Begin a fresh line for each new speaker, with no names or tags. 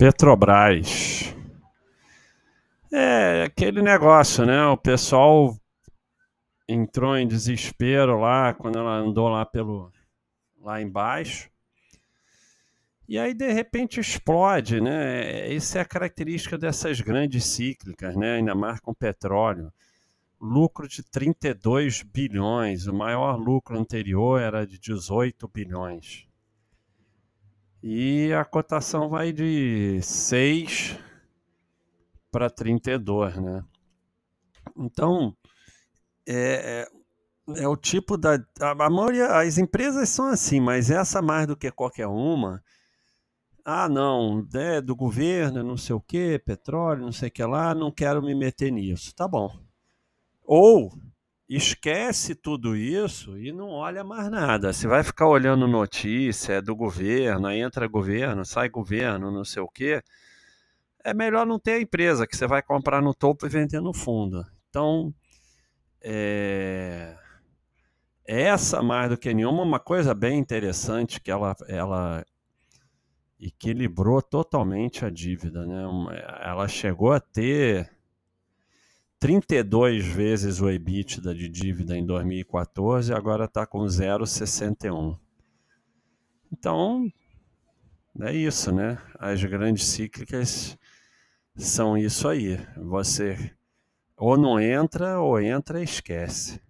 Petrobras. É aquele negócio, né? O pessoal entrou em desespero lá quando ela andou lá pelo lá embaixo. E aí de repente explode, né? Isso é a característica dessas grandes cíclicas, né? Ainda mais com petróleo. Lucro de 32 bilhões, o maior lucro anterior era de 18 bilhões. E a cotação vai de 6 para 32, né? Então, é, é, é, o tipo da. A, maioria, as empresas são assim, mas essa mais do que qualquer uma. Ah, não, é do governo, não sei o que, petróleo, não sei o que lá, não quero me meter nisso. Tá bom. Ou esquece tudo isso e não olha mais nada. Você vai ficar olhando notícia é do governo, aí entra governo, sai governo, não sei o quê. É melhor não ter a empresa que você vai comprar no topo e vender no fundo. Então, é... essa mais do que nenhuma, uma coisa bem interessante que ela, ela equilibrou totalmente a dívida. Né? Ela chegou a ter 32 vezes o EBITDA de dívida em 2014 agora está com 0,61. Então, é isso, né? As grandes cíclicas são isso aí. Você ou não entra ou entra e esquece.